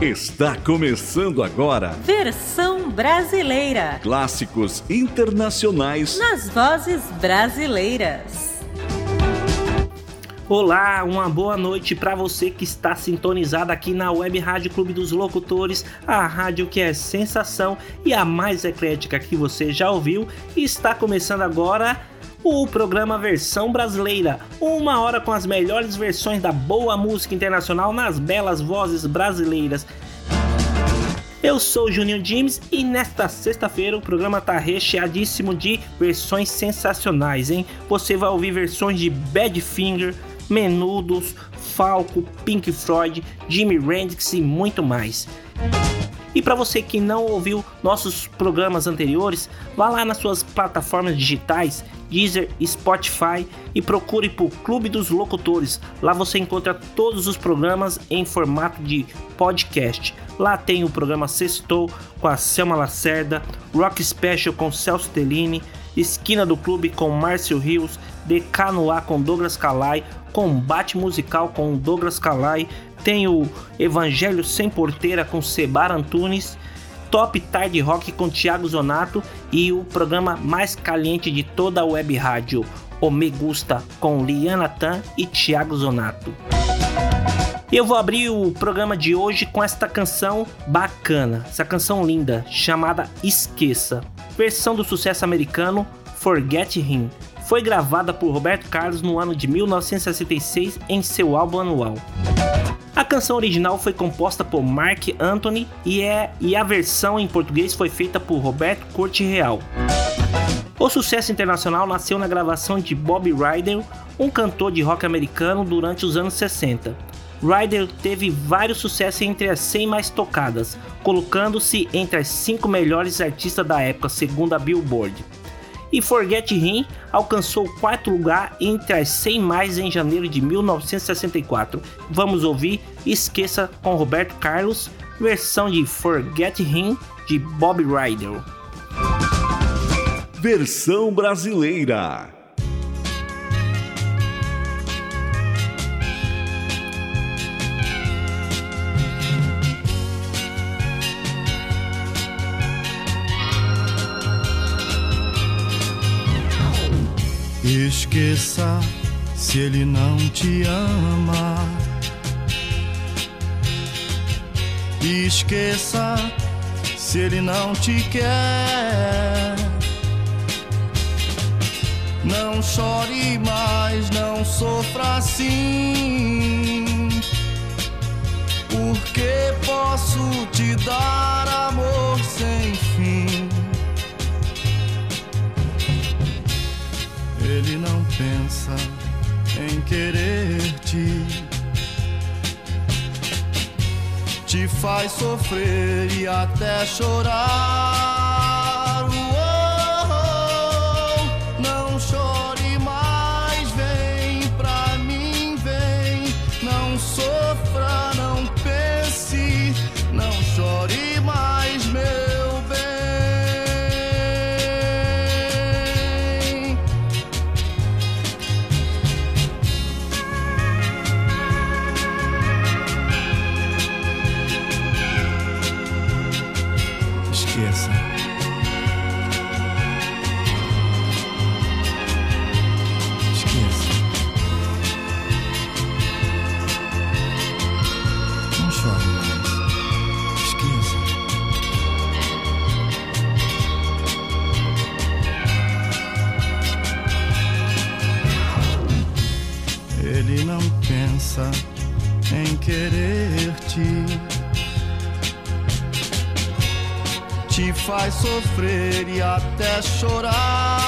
Está começando agora. Versão brasileira. Clássicos internacionais nas vozes brasileiras. Olá, uma boa noite para você que está sintonizado aqui na Web Rádio Clube dos Locutores, a rádio que é sensação e a mais eclética que você já ouviu. E está começando agora o programa Versão Brasileira, uma hora com as melhores versões da boa música internacional nas belas vozes brasileiras. Eu sou o Juninho James e nesta sexta-feira o programa tá recheadíssimo de versões sensacionais, hein? Você vai ouvir versões de Badfinger, Menudos, Falco, Pink Floyd, Jimi Hendrix e muito mais. E para você que não ouviu nossos programas anteriores, vá lá nas suas plataformas digitais, Deezer, Spotify e procure por Clube dos Locutores. Lá você encontra todos os programas em formato de podcast. Lá tem o programa Sextou com a Selma Lacerda, Rock Special com Celso Tellini, Esquina do Clube com Márcio Rios, DK no com Douglas Calai, Combate Musical com Douglas Calai, tem o Evangelho Sem Porteira com Sebar Antunes, Top Tarde Rock com Thiago Zonato e o programa mais caliente de toda a web rádio, O Me Gusta com Liana Tan e Thiago Zonato. Eu vou abrir o programa de hoje com esta canção bacana, essa canção linda chamada Esqueça, versão do sucesso americano Forget Him. Foi gravada por Roberto Carlos no ano de 1966 em seu álbum anual. A canção original foi composta por Mark Anthony e, é, e a versão em português foi feita por Roberto Corte Real. O sucesso internacional nasceu na gravação de Bob Ryder, um cantor de rock americano durante os anos 60. Ryder teve vários sucessos entre as 100 mais tocadas, colocando-se entre as 5 melhores artistas da época, segundo a Billboard e Forget Him alcançou o quarto lugar entre as 100 mais em janeiro de 1964. Vamos ouvir Esqueça com Roberto Carlos, versão de Forget Him de Bob Ryder. Versão brasileira. Esqueça se ele não te ama. Esqueça se ele não te quer. Não chore mais, não sofra assim. Porque posso te dar amor sem fim. Ele não pensa em querer-te. Te faz sofrer e até chorar. Sofrer e até chorar.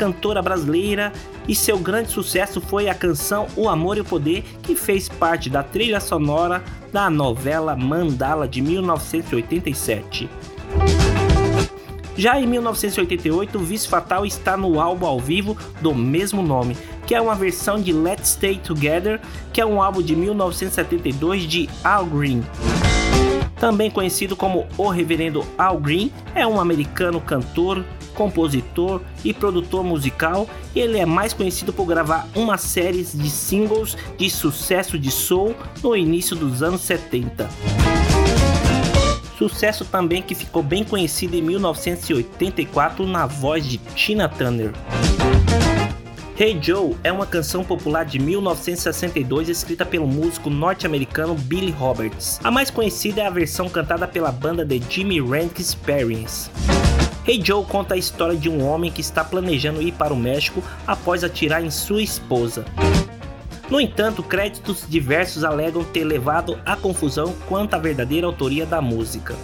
Cantora brasileira e seu grande sucesso foi a canção O Amor e o Poder, que fez parte da trilha sonora da novela Mandala de 1987. Já em 1988, Vício Fatal está no álbum ao vivo do mesmo nome, que é uma versão de Let's Stay Together, que é um álbum de 1972 de Al Green. Também conhecido como O Reverendo Al Green, é um americano cantor, compositor e produtor musical. Ele é mais conhecido por gravar uma série de singles de sucesso de soul no início dos anos 70. Sucesso também que ficou bem conhecido em 1984 na voz de Tina Turner. Hey Joe é uma canção popular de 1962 escrita pelo músico norte-americano Billy Roberts. A mais conhecida é a versão cantada pela banda The Jimmy Rank Experience. Hey Joe conta a história de um homem que está planejando ir para o México após atirar em sua esposa. No entanto, créditos diversos alegam ter levado à confusão quanto à verdadeira autoria da música.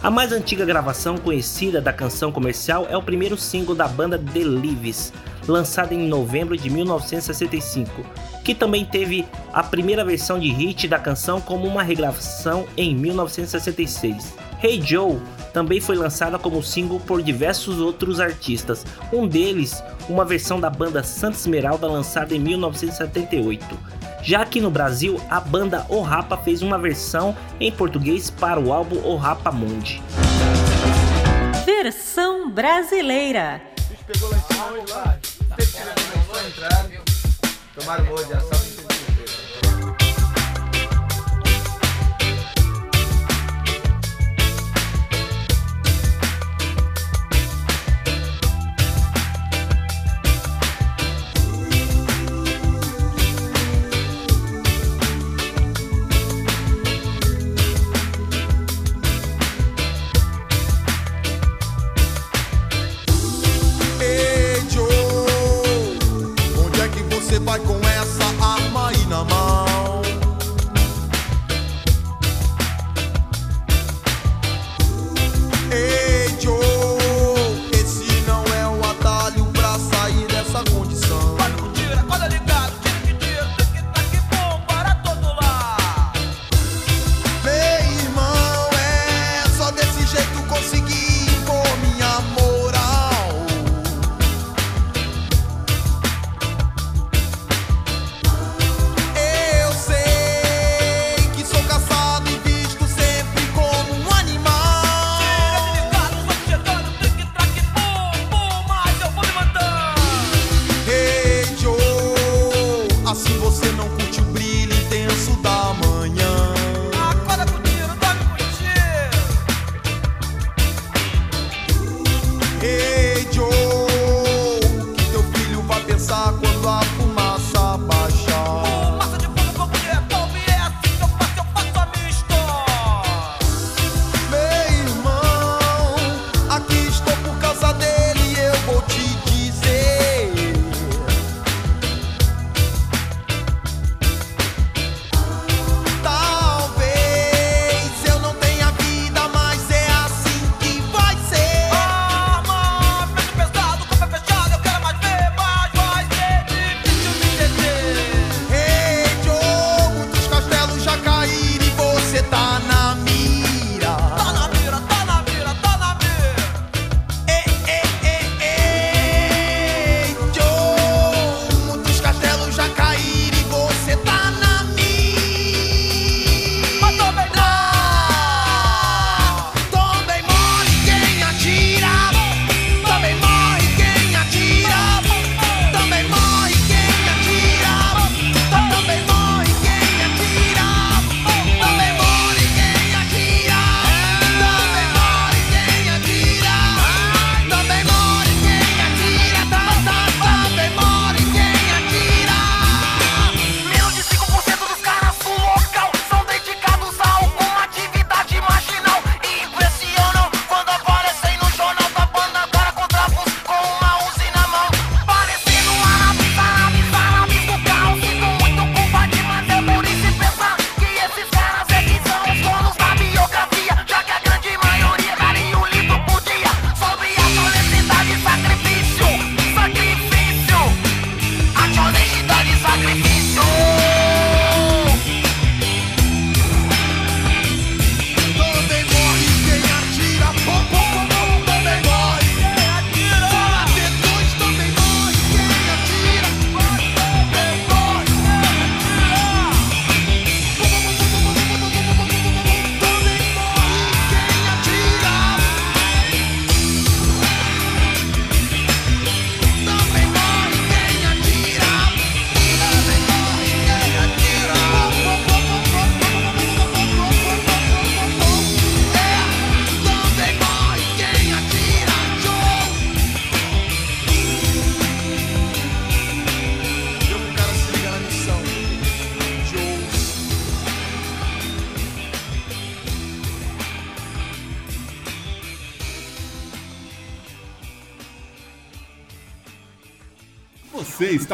A mais antiga gravação conhecida da canção comercial é o primeiro single da banda The Leaves, lançado em novembro de 1965, que também teve a primeira versão de hit da canção como uma regravação em 1966. Hey Joe também foi lançada como single por diversos outros artistas, um deles uma versão da banda Santa Esmeralda lançada em 1978. Já que no Brasil, a banda O Rapa fez uma versão em português para o álbum O Rapa Mundi. Versão brasileira. Tomaram morro de.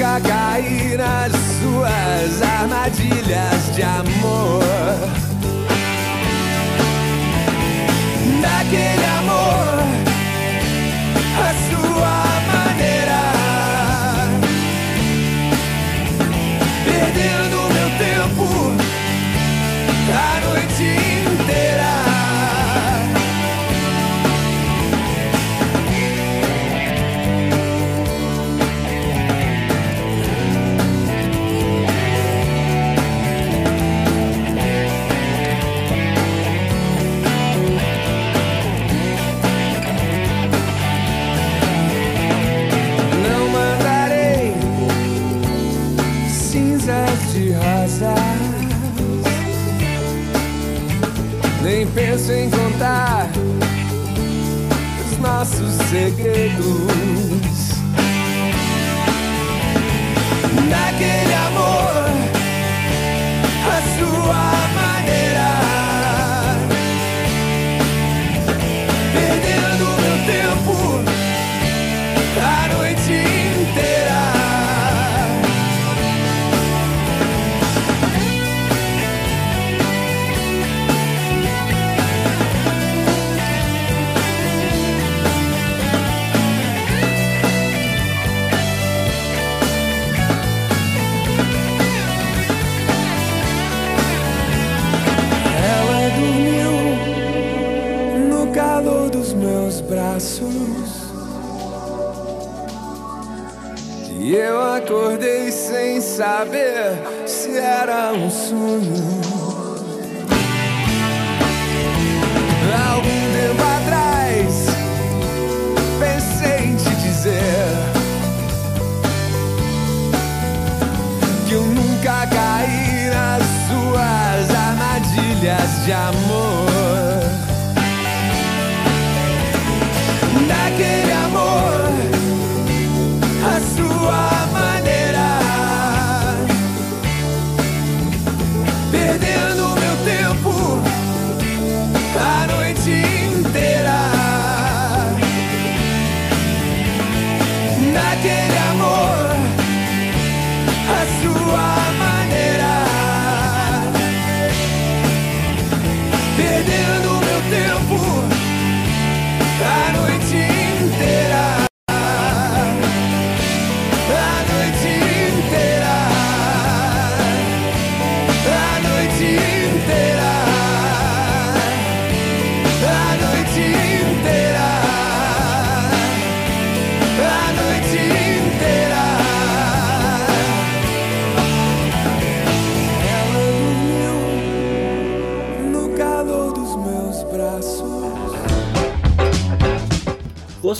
Nunca nas suas armadilhas de amor. Daquele amor, nem penso em contar os nossos segredos. Saber se era um sonho.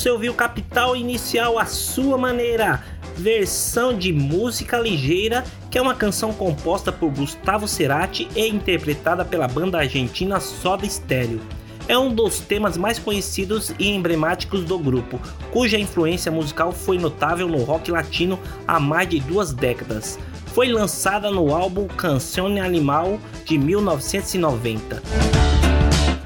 Você ouviu Capital Inicial à sua maneira, versão de música ligeira, que é uma canção composta por Gustavo Cerati e interpretada pela banda argentina Soda Stereo. É um dos temas mais conhecidos e emblemáticos do grupo, cuja influência musical foi notável no rock latino há mais de duas décadas. Foi lançada no álbum Canzone Animal de 1990.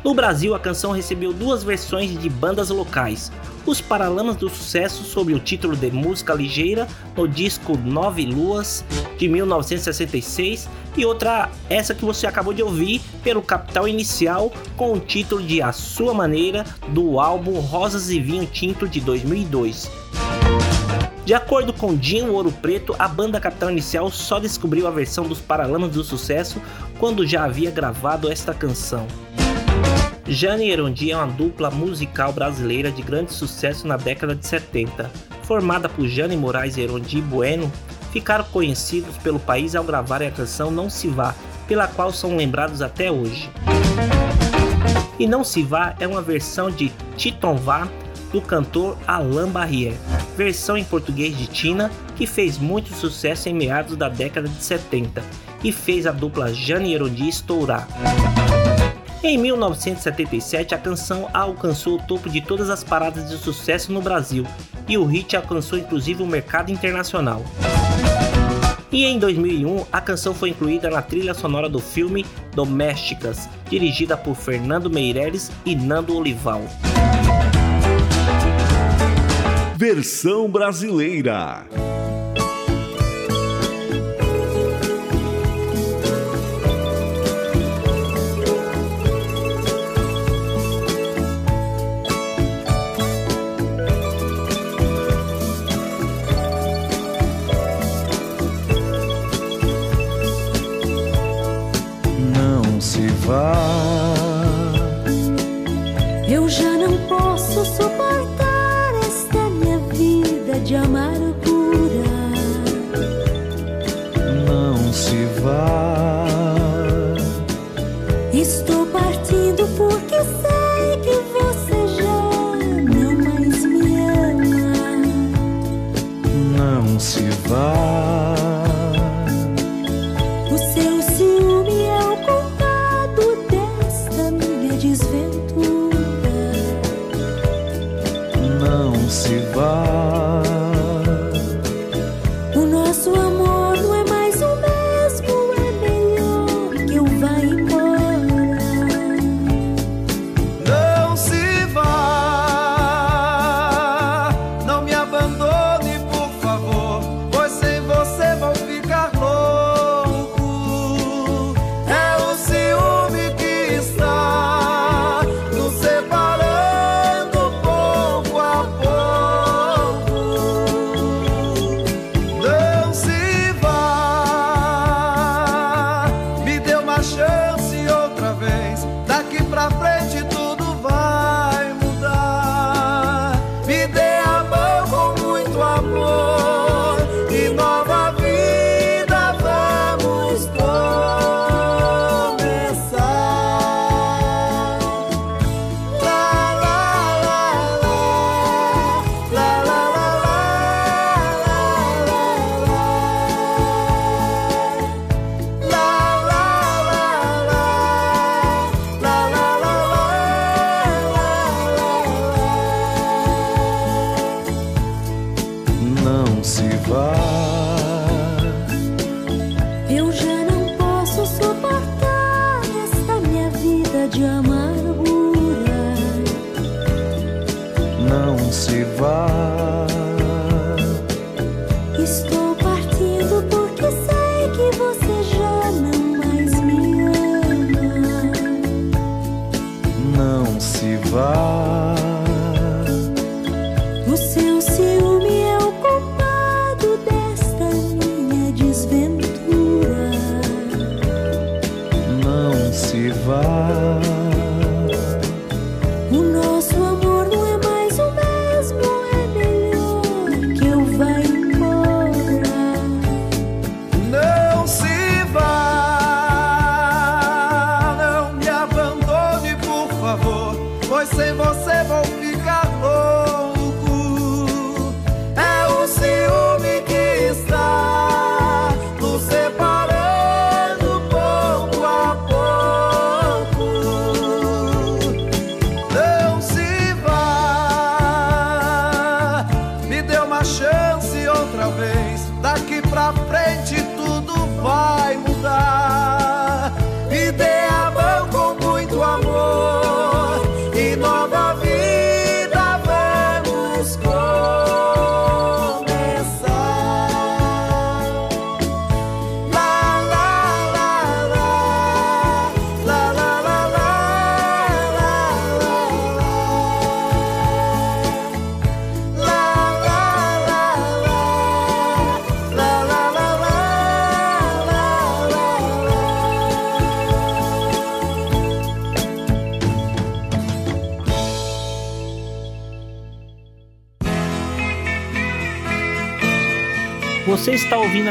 No Brasil, a canção recebeu duas versões de bandas locais. Os Paralamas do Sucesso sob o título de Música Ligeira no disco Nove Luas de 1966 e outra essa que você acabou de ouvir pelo Capital Inicial com o título de A Sua Maneira do álbum Rosas e Vinho Tinto de 2002. De acordo com Dinho Ouro Preto, a banda Capital Inicial só descobriu a versão dos Paralamas do Sucesso quando já havia gravado esta canção. Jane e Erondi é uma dupla musical brasileira de grande sucesso na década de 70. Formada por Jane Moraes e Erondi Bueno, ficaram conhecidos pelo país ao gravarem a canção Não Se Vá, pela qual são lembrados até hoje. E Não Se Vá é uma versão de Titon Vá do cantor Alain Barrière, versão em português de Tina, que fez muito sucesso em meados da década de 70 e fez a dupla Jane Erondi estourar. Em 1977, a canção alcançou o topo de todas as paradas de sucesso no Brasil e o hit alcançou inclusive o mercado internacional. E em 2001, a canção foi incluída na trilha sonora do filme Domésticas, dirigida por Fernando Meireles e Nando Olival. Versão brasileira. Eu já não posso suportar esta minha vida de amargura. Não se vá.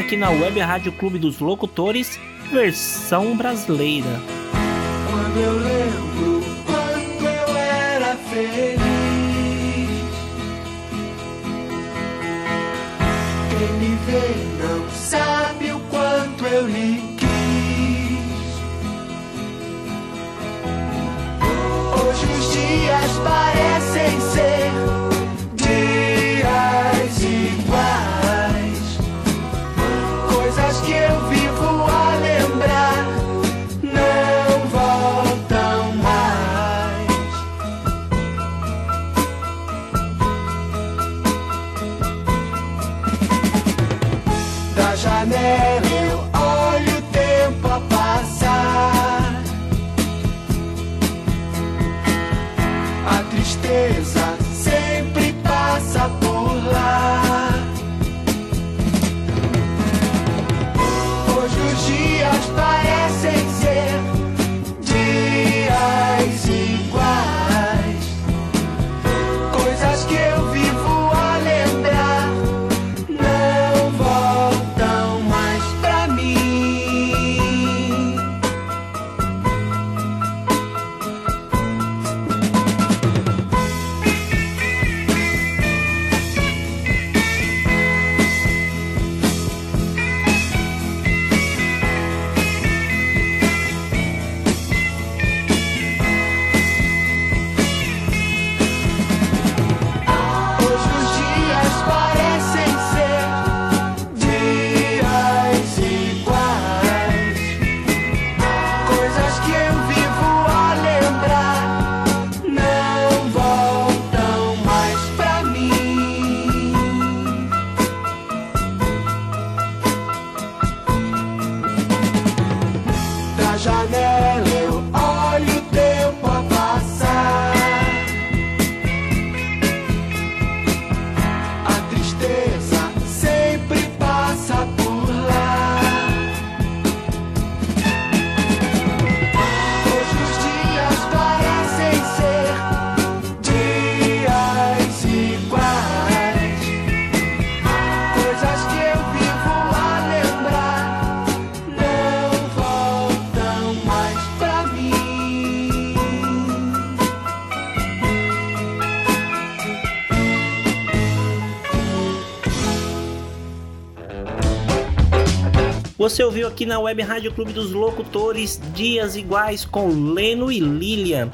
Aqui na Web Rádio Clube dos Locutores, versão brasileira. Quando eu lembro Da Você ouviu aqui na Web Rádio Clube dos Locutores Dias Iguais com Leno e Lilian.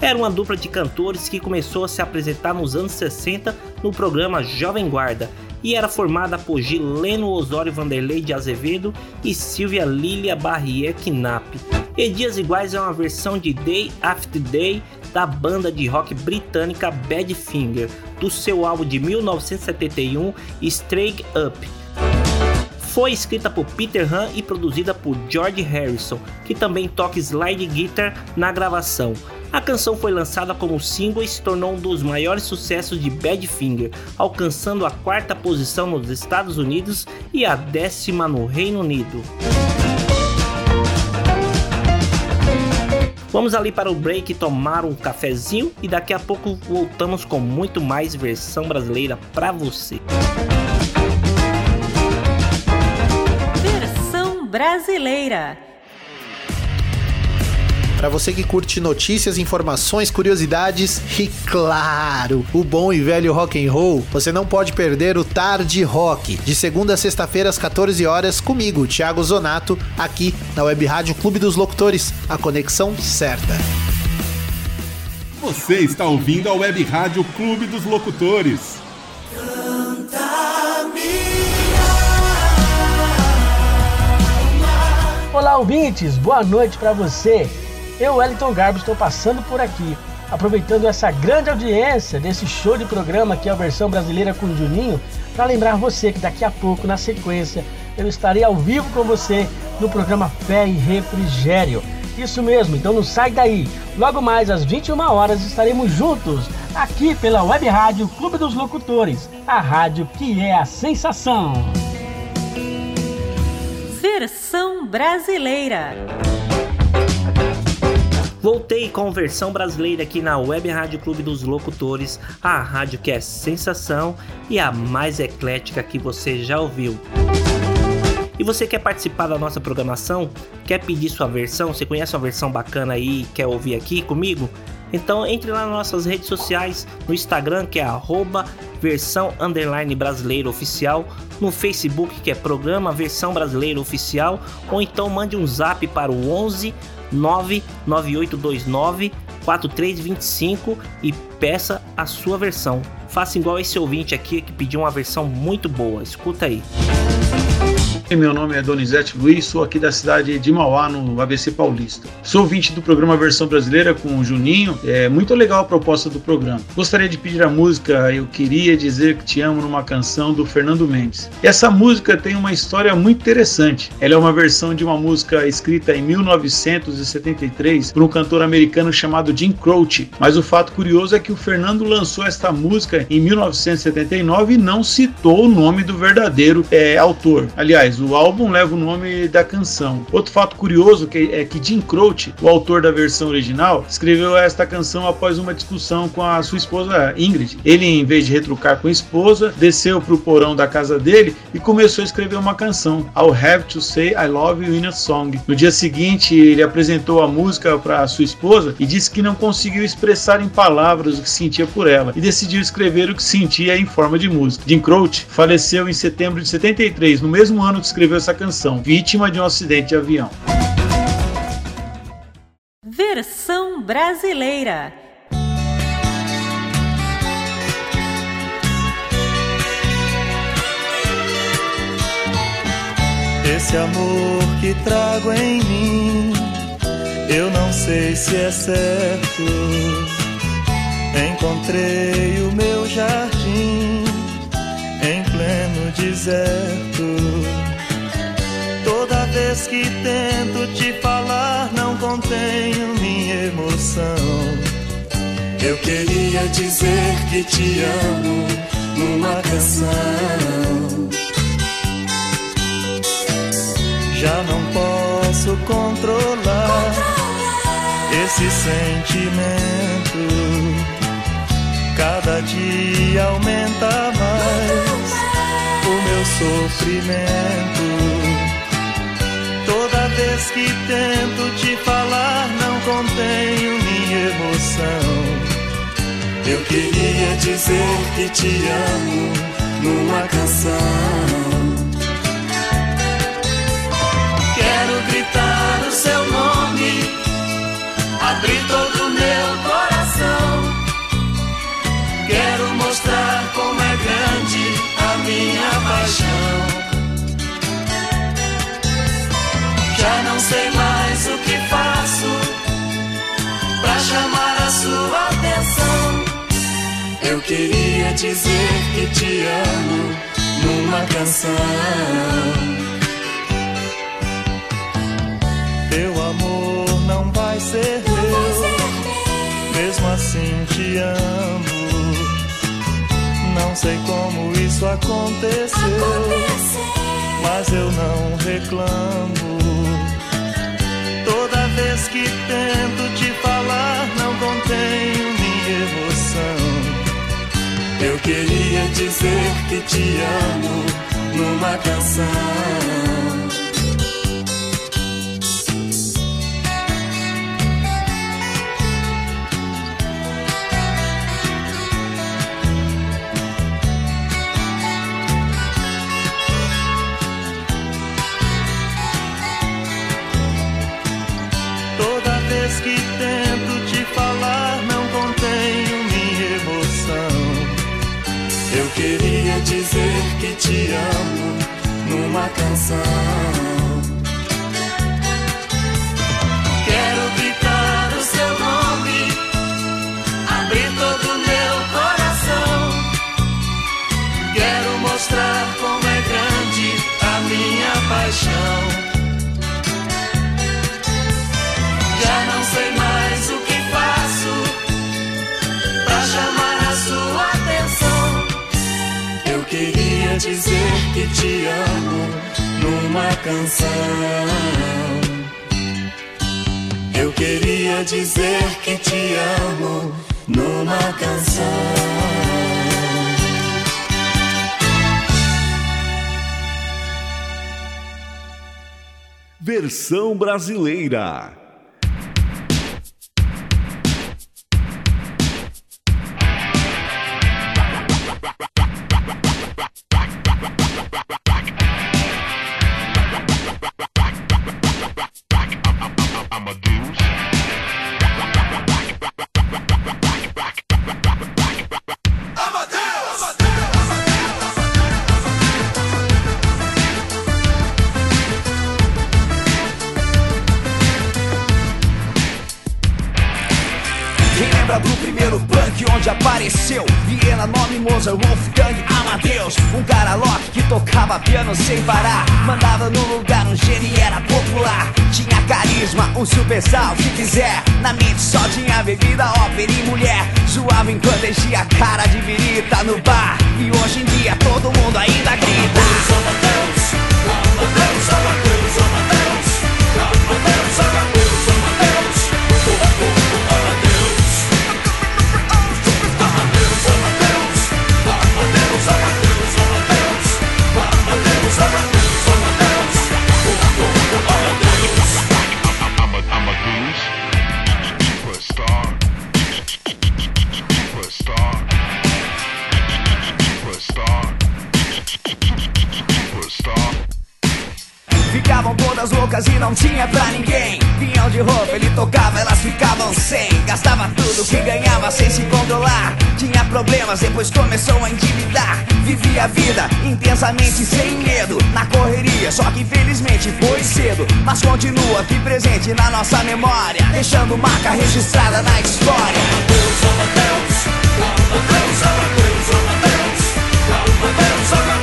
Era uma dupla de cantores que começou a se apresentar nos anos 60 no programa Jovem Guarda e era formada por Gileno Osório Vanderlei de Azevedo e Silvia Lilia Barrier Knapp. E Dias Iguais é uma versão de Day After Day da banda de rock britânica Badfinger, do seu álbum de 1971 Straight Up. Foi escrita por Peter Han e produzida por George Harrison, que também toca slide guitar na gravação. A canção foi lançada como single e se tornou um dos maiores sucessos de Badfinger, alcançando a quarta posição nos Estados Unidos e a décima no Reino Unido. Vamos ali para o break tomar um cafezinho e daqui a pouco voltamos com muito mais versão brasileira para você. Brasileira. Para você que curte notícias, informações, curiosidades e claro, o bom e velho rock and roll, você não pode perder o Tarde Rock, de segunda a sexta-feira às 14 horas comigo, Thiago Zonato, aqui na Web Rádio Clube dos Locutores, a conexão certa. Você está ouvindo a Web Rádio Clube dos Locutores. Olá, ouvintes, boa noite para você. Eu, Wellington Garbo, estou passando por aqui, aproveitando essa grande audiência desse show de programa que é a versão brasileira com Juninho, para lembrar você que daqui a pouco, na sequência, eu estarei ao vivo com você no programa Fé e Refrigério. Isso mesmo, então não sai daí. Logo mais às 21 horas estaremos juntos aqui pela Web Rádio Clube dos Locutores, a rádio que é a sensação. Versão brasileira. Voltei com versão brasileira aqui na Web Rádio Clube dos Locutores, a rádio que é sensação e a mais eclética que você já ouviu. E você quer participar da nossa programação? Quer pedir sua versão? Você conhece uma versão bacana aí e quer ouvir aqui comigo? Então entre lá nas nossas redes sociais, no Instagram que é arroba versão underline oficial, no Facebook que é programa versão brasileiro oficial, ou então mande um zap para o 11 99829 4325 e peça a sua versão. Faça igual esse ouvinte aqui que pediu uma versão muito boa. Escuta aí. Meu nome é Donizete Luiz, sou aqui da cidade de Mauá, no ABC Paulista. Sou ouvinte do programa Versão Brasileira com o Juninho. É muito legal a proposta do programa. Gostaria de pedir a música Eu Queria Dizer Que Te Amo numa canção do Fernando Mendes. Essa música tem uma história muito interessante. Ela é uma versão de uma música escrita em 1973 por um cantor americano chamado Jim Croce. Mas o fato curioso é que o Fernando lançou esta música em 1979 e não citou o nome do verdadeiro é, autor. Aliás, o álbum leva o nome da canção. Outro fato curioso é que Jim Croce, o autor da versão original, escreveu esta canção após uma discussão com a sua esposa Ingrid. Ele, em vez de retrucar com a esposa, desceu para o porão da casa dele e começou a escrever uma canção, I'll Have to Say I Love You in a Song. No dia seguinte, ele apresentou a música para sua esposa e disse que não conseguiu expressar em palavras o que sentia por ela e decidiu escrever o que sentia em forma de música. Jim Croce faleceu em setembro de 73, no mesmo ano que escreveu essa canção, vítima de um acidente de avião. Versão brasileira. Esse amor que trago em mim, eu não sei se é certo. Encontrei o meu jardim em pleno deserto. Vez que tento te falar, não contenho minha emoção. Eu queria dizer que te amo numa canção. Já não posso controlar esse sentimento. Cada dia aumenta mais o meu sofrimento. Toda vez que tento te falar, não contenho minha emoção. Eu queria dizer que te amo numa canção. Quero gritar o seu nome, abrir todo o meu coração. Quero mostrar como é grande a minha paixão. Não sei mais o que faço pra chamar a sua atenção. Eu queria dizer que te amo numa canção. Teu amor não vai ser meu, mesmo assim te amo. Não sei como isso aconteceu, mas eu não reclamo. Vez que tento te falar, não contenho minha emoção. Eu queria dizer que te amo numa canção. Eu queria dizer que te amo numa canção. Quero gritar o seu nome, abrir todo o meu coração. Quero mostrar como é grande a minha paixão. Que te amo numa canção. Eu queria dizer que te amo numa canção. Versão brasileira. Loucas e não tinha pra ninguém Vinham de roupa, ele tocava, elas ficavam sem Gastava tudo que ganhava sem se controlar Tinha problemas, depois começou a endividar Vivia a vida intensamente sem medo Na correria, só que infelizmente foi cedo Mas continua aqui presente na nossa memória Deixando marca registrada na história Amadeus, Amadeus, Amadeus, Amadeus, Amadeus Amadeus, Amadeus, Amadeus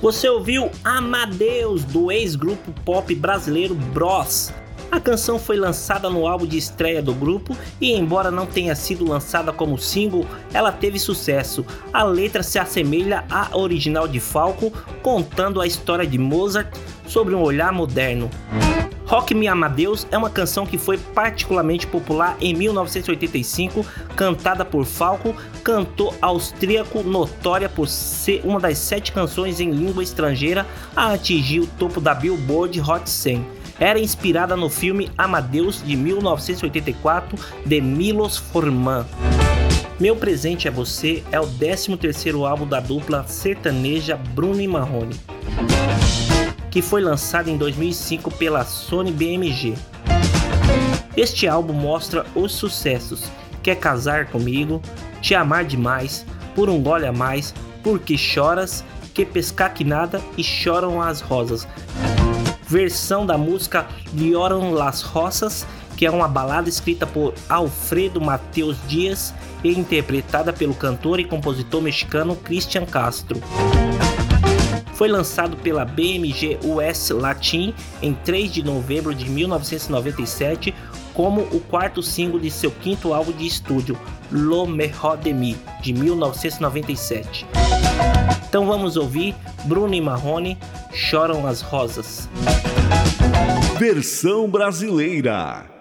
Você ouviu Amadeus do ex-grupo pop brasileiro Bros. A canção foi lançada no álbum de estreia do grupo e, embora não tenha sido lançada como single, ela teve sucesso. A letra se assemelha à original de Falco, contando a história de Mozart sobre um olhar moderno. Rock Me Amadeus é uma canção que foi particularmente popular em 1985, cantada por Falco, cantor austríaco notória por ser uma das sete canções em língua estrangeira a atingir o topo da Billboard Hot 100 era inspirada no filme Amadeus de 1984 de Milos Forman. Meu Presente é Você é o 13º álbum da dupla sertaneja Bruno e Marrone, que foi lançado em 2005 pela Sony BMG. Este álbum mostra os sucessos. Quer Casar Comigo, Te Amar Demais, Por Um Gole a Mais, Porque Choras, Que Pescar Que Nada e Choram as Rosas, versão da música Lloram las Rosas, que é uma balada escrita por Alfredo Mateus Dias e interpretada pelo cantor e compositor mexicano Cristian Castro. Foi lançado pela BMG US Latin em 3 de novembro de 1997 como o quarto single de seu quinto álbum de estúdio, Lo Mejor de Mi, de 1997. Então vamos ouvir Bruno e Marrone Choram as Rosas. Versão brasileira.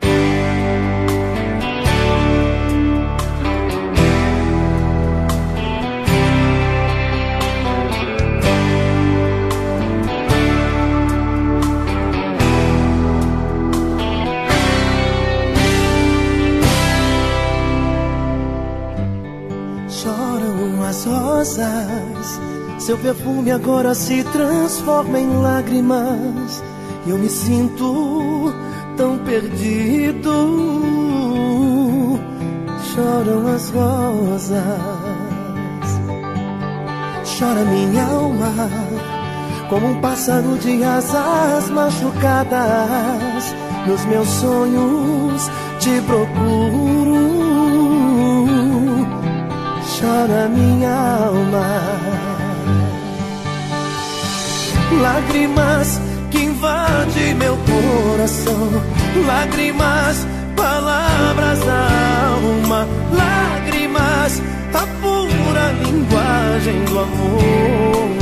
Rosas, seu perfume agora se transforma em lágrimas. E eu me sinto tão perdido. Choram as rosas, chora minha alma, como um pássaro de asas machucadas. Nos meus sonhos te procuro chora minha alma. Lágrimas que invadem meu coração, lágrimas, palavras da alma, lágrimas, a pura linguagem do amor.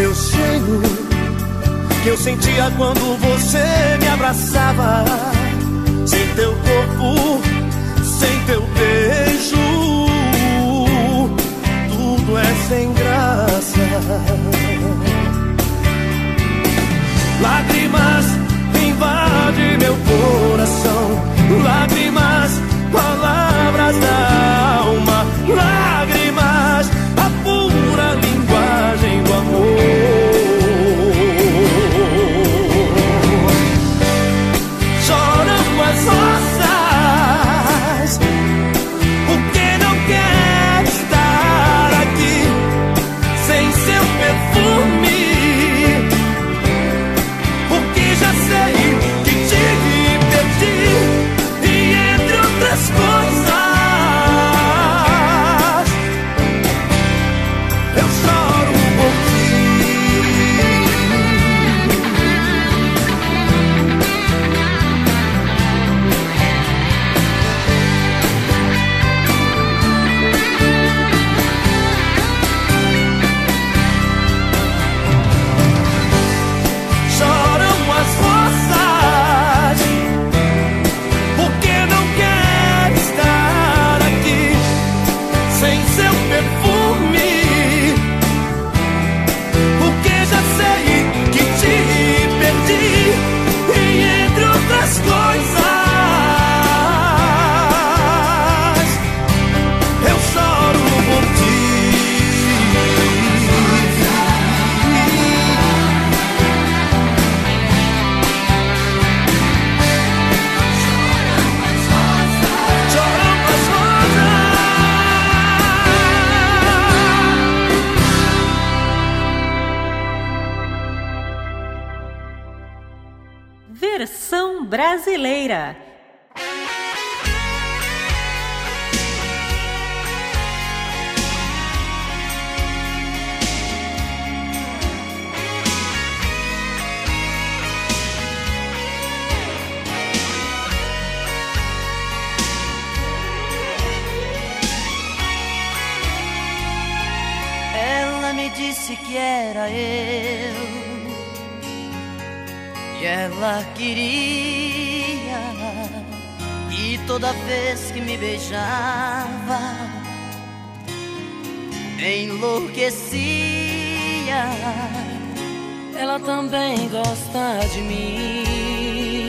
Seu cheiro que eu sentia quando você me abraçava. Sem teu corpo, sem teu beijo, tudo é sem graça. Lágrimas invadem meu coração, lágrimas, palavras da Ela me disse que era eu. E ela queria toda vez que me beijava enlouquecia. Ela também gosta de mim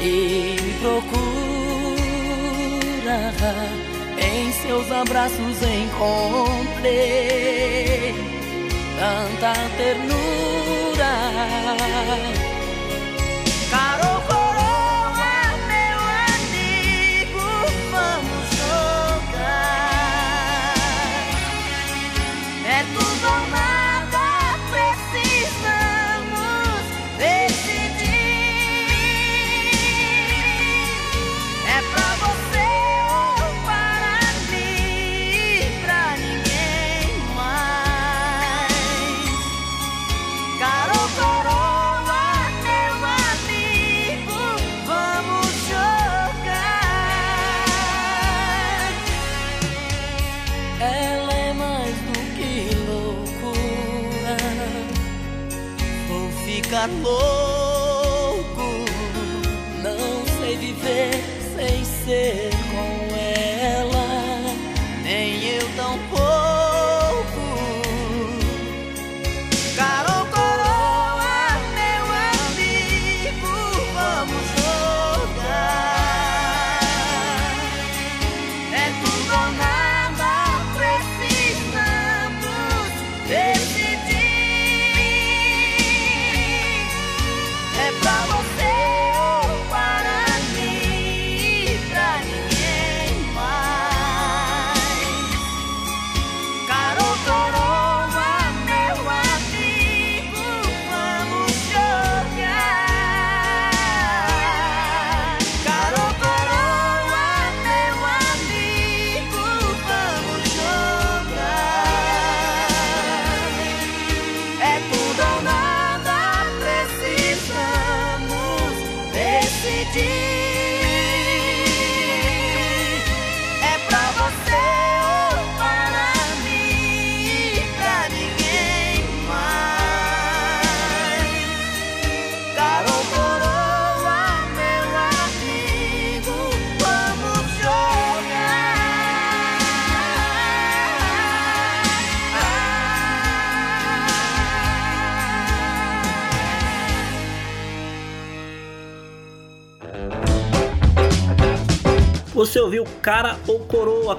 e me procura. Em seus abraços encontrei tanta ternura.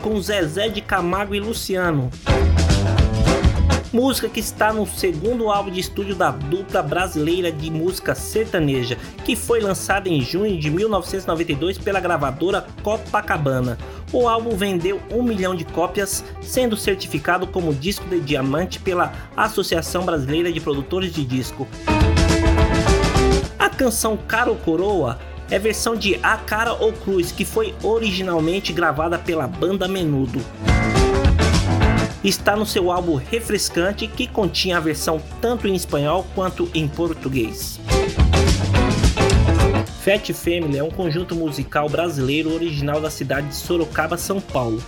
Com Zezé de Camargo e Luciano. Música que está no segundo álbum de estúdio da dupla brasileira de música sertaneja, que foi lançada em junho de 1992 pela gravadora Copacabana. O álbum vendeu um milhão de cópias, sendo certificado como disco de diamante pela Associação Brasileira de Produtores de Disco. A canção Cara ou Coroa é versão de A Cara ou Cruz, que foi originalmente gravada pela banda Menudo. Está no seu álbum Refrescante, que continha a versão tanto em espanhol quanto em português. Fat Family é um conjunto musical brasileiro original da cidade de Sorocaba, São Paulo.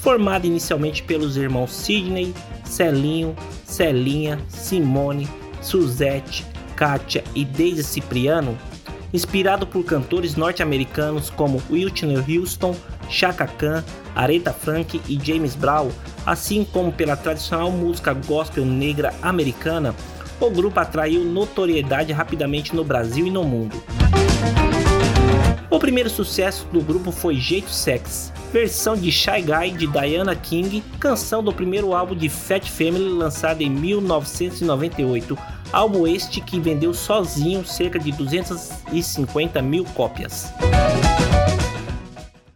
Formado inicialmente pelos irmãos Sidney, Celinho, Celinha, Simone, Suzette, Kátia e Daisy Cipriano, inspirado por cantores norte-americanos como Whitney Houston, Chaka Khan, Aretha Frank e James Brown, assim como pela tradicional música gospel negra americana, o grupo atraiu notoriedade rapidamente no Brasil e no mundo. O primeiro sucesso do grupo foi Jeito Sex, versão de Shy Guy de Diana King, canção do primeiro álbum de Fat Family lançado em 1998, álbum este que vendeu sozinho cerca de 250 mil cópias.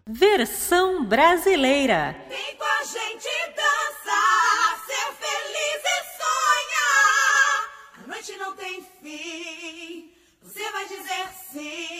Versão brasileira. Vem com a gente dançar, ser feliz e sonhar. A noite não tem fim, você vai dizer sim.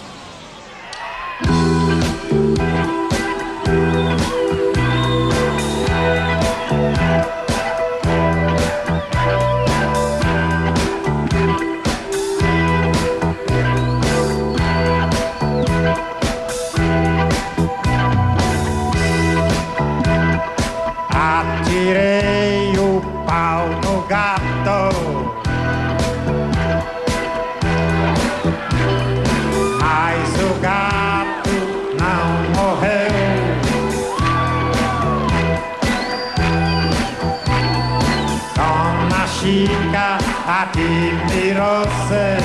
Chica admirou-se.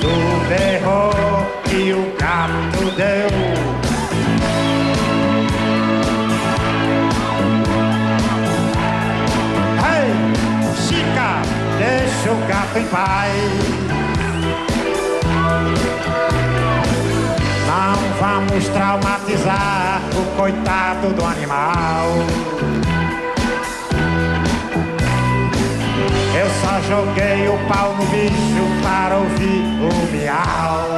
Do berro que o gato deu. Ei, Chica, deixa o gato em paz. Não vamos traumatizar o coitado do animal. Joguei o pau no bicho para ouvir o miau.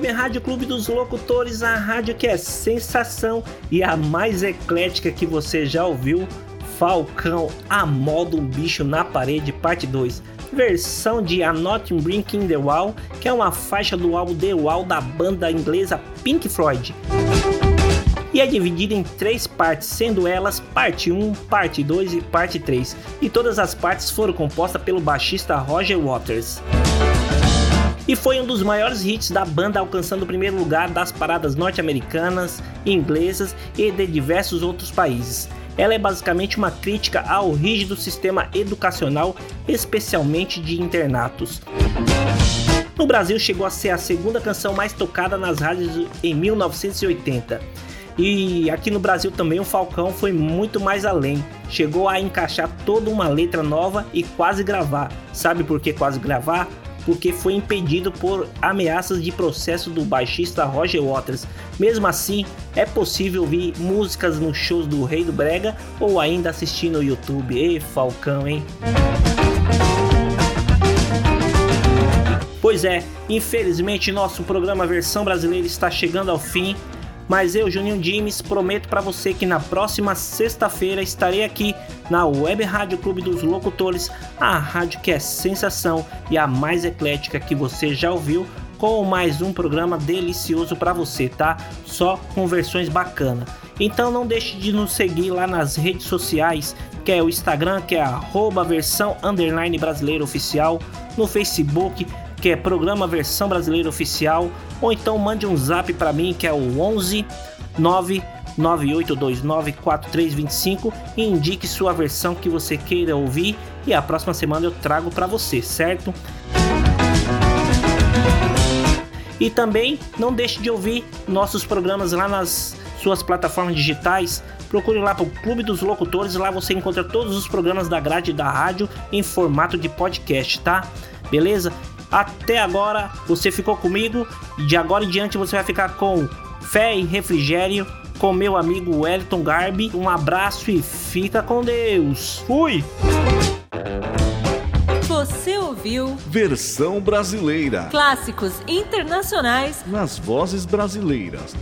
Web Rádio Clube dos Locutores, a rádio que é sensação e a mais eclética que você já ouviu. Falcão, a moda um bicho na parede, parte 2. Versão de A Not Breaking the Wall, que é uma faixa do álbum The Wall da banda inglesa Pink Floyd. E é dividida em três partes, sendo elas parte 1, parte 2 e parte 3. E todas as partes foram compostas pelo baixista Roger Waters e foi um dos maiores hits da banda, alcançando o primeiro lugar das paradas norte-americanas, inglesas e de diversos outros países. Ela é basicamente uma crítica ao rígido sistema educacional, especialmente de internatos. No Brasil, chegou a ser a segunda canção mais tocada nas rádios em 1980. E aqui no Brasil também o Falcão foi muito mais além. Chegou a encaixar toda uma letra nova e quase gravar. Sabe por que quase gravar? Porque foi impedido por ameaças de processo do baixista Roger Waters. Mesmo assim, é possível ouvir músicas nos shows do Rei do Brega ou ainda assistir no YouTube. Ei, Falcão, hein? Pois é, infelizmente nosso programa Versão Brasileira está chegando ao fim. Mas eu, Juninho Dimes, prometo para você que na próxima sexta-feira estarei aqui na Web Rádio Clube dos Locutores, a rádio que é sensação e a mais eclética que você já ouviu, com mais um programa delicioso para você, tá? Só com versões bacanas. Então não deixe de nos seguir lá nas redes sociais, que é o Instagram, que é arroba versão underline brasileira oficial, no Facebook, que é Programa Versão Brasileira Oficial, ou então mande um zap para mim, que é o 11 9 98294325 e indique sua versão que você queira ouvir e a próxima semana eu trago para você, certo? E também não deixe de ouvir nossos programas lá nas suas plataformas digitais. Procure lá para o Clube dos Locutores, lá você encontra todos os programas da grade da rádio em formato de podcast, tá? Beleza? Até agora você ficou comigo e de agora em diante você vai ficar com fé e refrigério com meu amigo Wellington Garbi. Um abraço e fica com Deus. Fui! Você ouviu Versão brasileira. clássicos internacionais Nas vozes brasileiras.